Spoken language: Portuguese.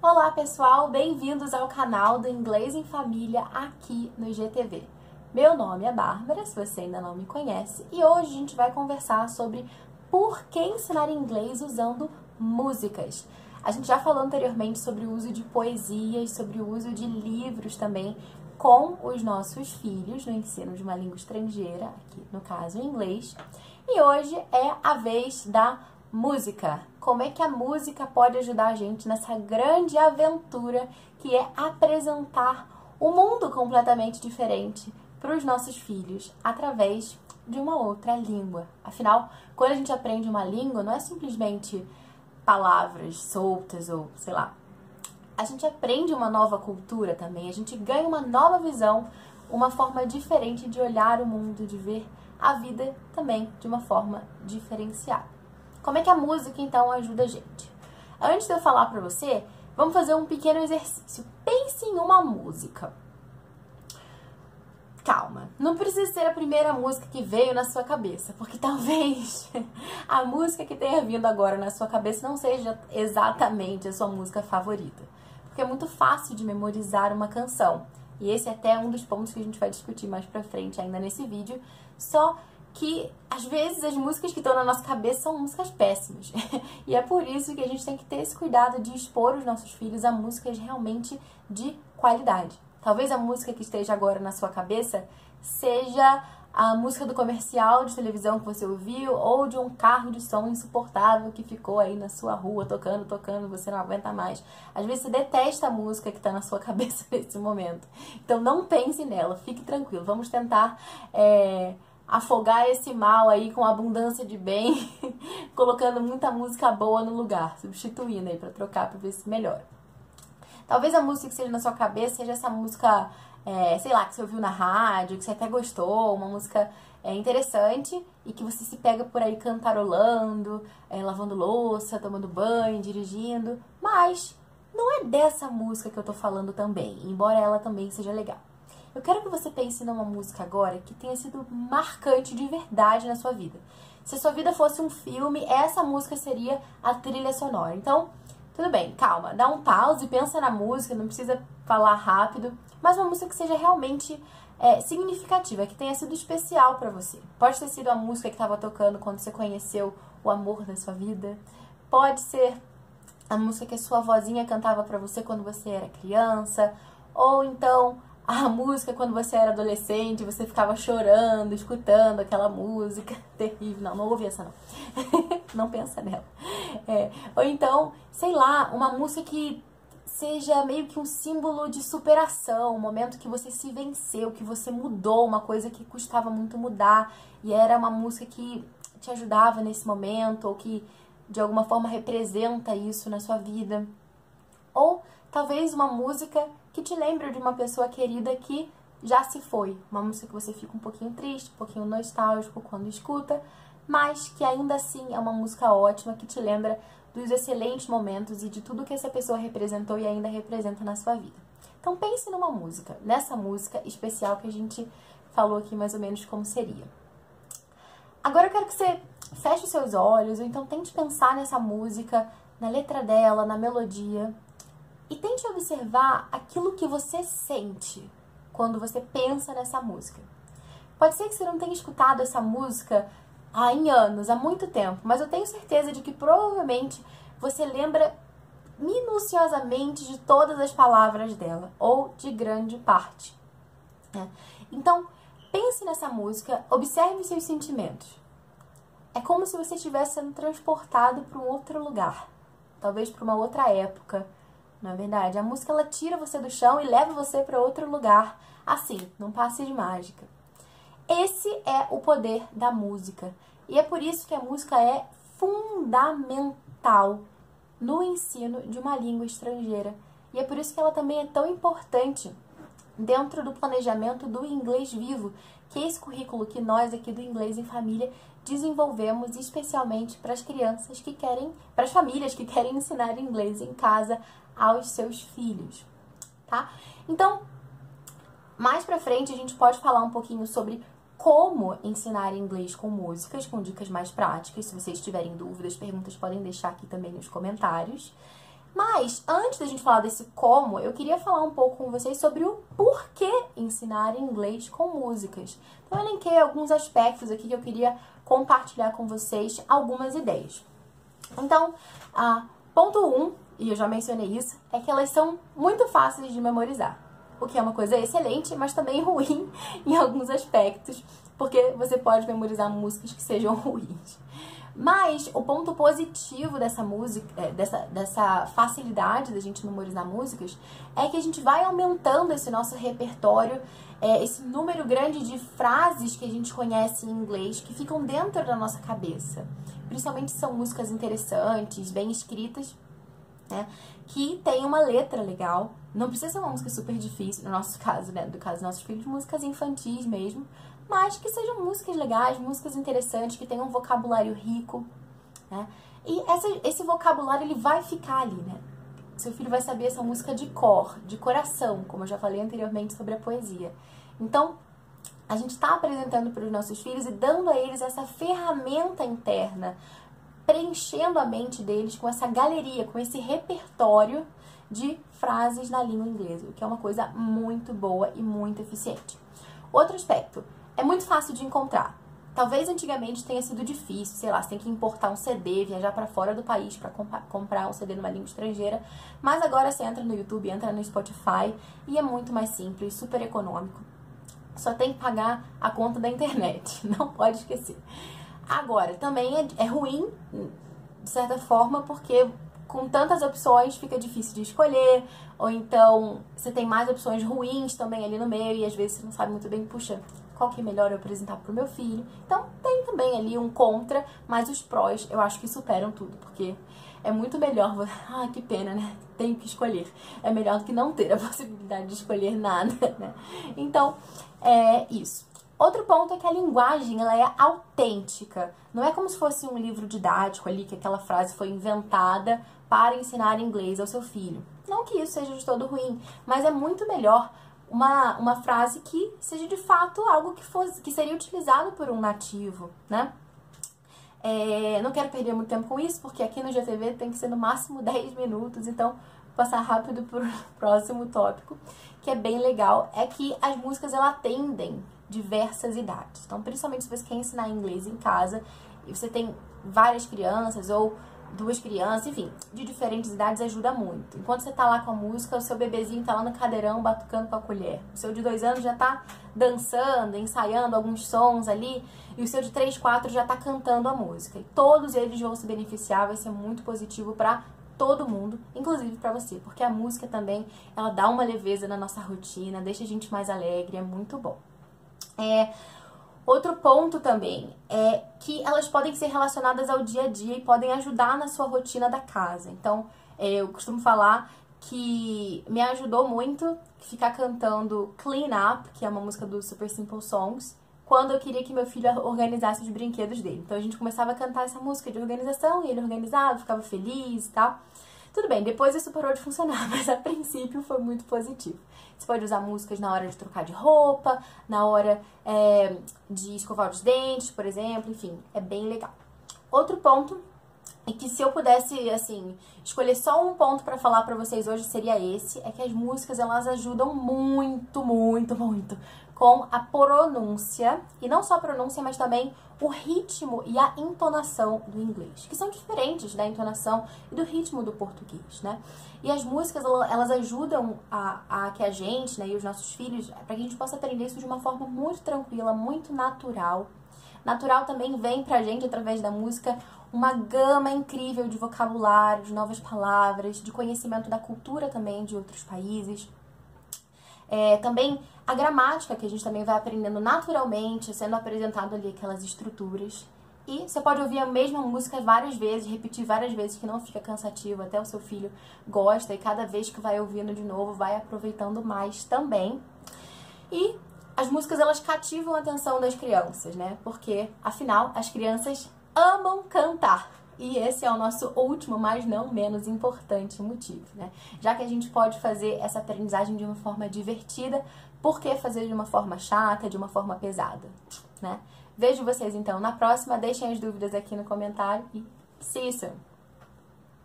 Olá pessoal, bem-vindos ao canal do Inglês em Família aqui no GTV. Meu nome é Bárbara, se você ainda não me conhece, e hoje a gente vai conversar sobre por que ensinar inglês usando músicas. A gente já falou anteriormente sobre o uso de poesias, sobre o uso de livros também com os nossos filhos no ensino de uma língua estrangeira, aqui no caso inglês. E hoje é a vez da música. Como é que a música pode ajudar a gente nessa grande aventura que é apresentar um mundo completamente diferente para os nossos filhos através de uma outra língua. Afinal, quando a gente aprende uma língua, não é simplesmente palavras soltas ou sei lá. A gente aprende uma nova cultura também, a gente ganha uma nova visão, uma forma diferente de olhar o mundo, de ver a vida também de uma forma diferenciada. Como é que a música então ajuda a gente? Antes de eu falar para você, vamos fazer um pequeno exercício. Pense em uma música. Calma, não precisa ser a primeira música que veio na sua cabeça, porque talvez a música que tenha vindo agora na sua cabeça não seja exatamente a sua música favorita. Porque é muito fácil de memorizar uma canção. E esse é até um dos pontos que a gente vai discutir mais pra frente ainda nesse vídeo. Só que às vezes as músicas que estão na nossa cabeça são músicas péssimas. e é por isso que a gente tem que ter esse cuidado de expor os nossos filhos a músicas realmente de qualidade. Talvez a música que esteja agora na sua cabeça seja a música do comercial de televisão que você ouviu ou de um carro de som insuportável que ficou aí na sua rua tocando, tocando, você não aguenta mais. Às vezes você detesta a música que está na sua cabeça nesse momento. Então não pense nela, fique tranquilo. Vamos tentar é, afogar esse mal aí com abundância de bem, colocando muita música boa no lugar, substituindo aí para trocar para ver se melhora. Talvez a música que seja na sua cabeça seja essa música, é, sei lá, que você ouviu na rádio, que você até gostou, uma música é, interessante e que você se pega por aí cantarolando, é, lavando louça, tomando banho, dirigindo, mas não é dessa música que eu tô falando também, embora ela também seja legal. Eu quero que você pense numa música agora que tenha sido marcante de verdade na sua vida. Se a sua vida fosse um filme, essa música seria a trilha sonora. Então, tudo bem, calma, dá um pause, pensa na música, não precisa falar rápido, mas uma música que seja realmente é, significativa, que tenha sido especial para você. Pode ter sido a música que estava tocando quando você conheceu o amor da sua vida, pode ser a música que a sua vozinha cantava para você quando você era criança, ou então a música quando você era adolescente, você ficava chorando, escutando aquela música terrível. Não, não ouvi essa não. não pensa nela. É. Ou então, sei lá, uma música que seja meio que um símbolo de superação, um momento que você se venceu, que você mudou, uma coisa que custava muito mudar e era uma música que te ajudava nesse momento ou que de alguma forma representa isso na sua vida. Ou talvez uma música que te lembre de uma pessoa querida que já se foi. Uma música que você fica um pouquinho triste, um pouquinho nostálgico quando escuta, mas que ainda assim é uma música ótima que te lembra dos excelentes momentos e de tudo que essa pessoa representou e ainda representa na sua vida. Então pense numa música, nessa música especial que a gente falou aqui mais ou menos como seria. Agora eu quero que você feche os seus olhos, ou então tente pensar nessa música, na letra dela, na melodia, e tente observar aquilo que você sente quando você pensa nessa música. Pode ser que você não tenha escutado essa música há em anos, há muito tempo, mas eu tenho certeza de que provavelmente você lembra minuciosamente de todas as palavras dela, ou de grande parte. Né? Então, pense nessa música, observe seus sentimentos. É como se você estivesse sendo transportado para um outro lugar, talvez para uma outra época, na é verdade. A música ela tira você do chão e leva você para outro lugar, assim, num passe de mágica. Esse é o poder da música. E é por isso que a música é fundamental no ensino de uma língua estrangeira. E é por isso que ela também é tão importante dentro do planejamento do inglês vivo, que é esse currículo que nós aqui do Inglês em Família desenvolvemos especialmente para as crianças que querem, para as famílias que querem ensinar inglês em casa aos seus filhos, tá? Então, mais para frente a gente pode falar um pouquinho sobre como ensinar inglês com músicas, com dicas mais práticas. Se vocês tiverem dúvidas, perguntas, podem deixar aqui também nos comentários. Mas, antes da gente falar desse como, eu queria falar um pouco com vocês sobre o porquê ensinar inglês com músicas. Então, eu elenquei alguns aspectos aqui que eu queria compartilhar com vocês algumas ideias. Então, a ponto 1, um, e eu já mencionei isso, é que elas são muito fáceis de memorizar. O que é uma coisa excelente, mas também ruim em alguns aspectos, porque você pode memorizar músicas que sejam ruins. Mas o ponto positivo dessa música, é, dessa, dessa facilidade da gente memorizar músicas, é que a gente vai aumentando esse nosso repertório, é, esse número grande de frases que a gente conhece em inglês que ficam dentro da nossa cabeça. Principalmente são músicas interessantes, bem escritas, né? Que tem uma letra legal. Não precisa ser uma música super difícil, no nosso caso, né? Do caso dos nossos filhos, músicas infantis mesmo mas que sejam músicas legais, músicas interessantes, que tenham um vocabulário rico, né? E essa, esse vocabulário ele vai ficar ali, né? Seu filho vai saber essa música de cor, de coração, como eu já falei anteriormente sobre a poesia. Então, a gente está apresentando para os nossos filhos e dando a eles essa ferramenta interna, preenchendo a mente deles com essa galeria, com esse repertório de frases na língua inglesa, o que é uma coisa muito boa e muito eficiente. Outro aspecto, é muito fácil de encontrar. Talvez antigamente tenha sido difícil, sei lá, você tem que importar um CD, viajar para fora do país para comprar um CD numa língua estrangeira, mas agora você entra no YouTube, entra no Spotify e é muito mais simples, super econômico. Só tem que pagar a conta da internet, não pode esquecer. Agora, também é, é ruim, de certa forma, porque com tantas opções fica difícil de escolher, ou então você tem mais opções ruins também ali no meio e às vezes você não sabe muito bem, puxa, qual que é melhor eu apresentar pro meu filho. Então tem também ali um contra, mas os prós eu acho que superam tudo, porque é muito melhor. Ah, que pena, né? Tenho que escolher. É melhor do que não ter a possibilidade de escolher nada, né? Então, é isso. Outro ponto é que a linguagem ela é autêntica. Não é como se fosse um livro didático ali, que aquela frase foi inventada para ensinar inglês ao seu filho. Não que isso seja de todo ruim, mas é muito melhor uma, uma frase que seja de fato algo que, fosse, que seria utilizado por um nativo, né? É, não quero perder muito tempo com isso, porque aqui no GTV tem que ser no máximo 10 minutos, então vou passar rápido para o próximo tópico, que é bem legal, é que as músicas ela atendem diversas idades. Então, principalmente se você quer ensinar inglês em casa e você tem várias crianças ou duas crianças, enfim, de diferentes idades ajuda muito. Enquanto você tá lá com a música, o seu bebezinho tá lá no cadeirão batucando com a colher. O seu de dois anos já tá dançando, ensaiando alguns sons ali, e o seu de três, quatro já tá cantando a música. E todos eles vão se beneficiar, vai ser muito positivo para todo mundo, inclusive para você, porque a música também, ela dá uma leveza na nossa rotina, deixa a gente mais alegre, é muito bom. É, Outro ponto também é que elas podem ser relacionadas ao dia a dia e podem ajudar na sua rotina da casa. Então, é, eu costumo falar que me ajudou muito ficar cantando Clean Up, que é uma música do Super Simple Songs, quando eu queria que meu filho organizasse os brinquedos dele. Então a gente começava a cantar essa música de organização e ele organizava, ficava feliz e tal. Tudo bem, depois isso parou de funcionar, mas a princípio foi muito positivo. Você pode usar músicas na hora de trocar de roupa, na hora é, de escovar os dentes, por exemplo, enfim, é bem legal. Outro ponto é que se eu pudesse, assim, escolher só um ponto para falar para vocês hoje seria esse, é que as músicas elas ajudam muito, muito, muito com a pronúncia, e não só a pronúncia, mas também o ritmo e a entonação do inglês, que são diferentes da entonação e do ritmo do português, né? E as músicas, elas ajudam a, a que a gente, né, e os nossos filhos, para que a gente possa aprender isso de uma forma muito tranquila, muito natural. Natural também vem pra gente, através da música, uma gama incrível de vocabulário, de novas palavras, de conhecimento da cultura também de outros países. É, também a gramática, que a gente também vai aprendendo naturalmente, sendo apresentado ali aquelas estruturas. E você pode ouvir a mesma música várias vezes, repetir várias vezes, que não fica cansativo, até o seu filho gosta e cada vez que vai ouvindo de novo, vai aproveitando mais também. E as músicas elas cativam a atenção das crianças, né? Porque afinal as crianças amam cantar. E esse é o nosso último, mas não menos importante motivo, né? Já que a gente pode fazer essa aprendizagem de uma forma divertida, por que fazer de uma forma chata, de uma forma pesada, né? Vejo vocês então na próxima, deixem as dúvidas aqui no comentário e see you soon!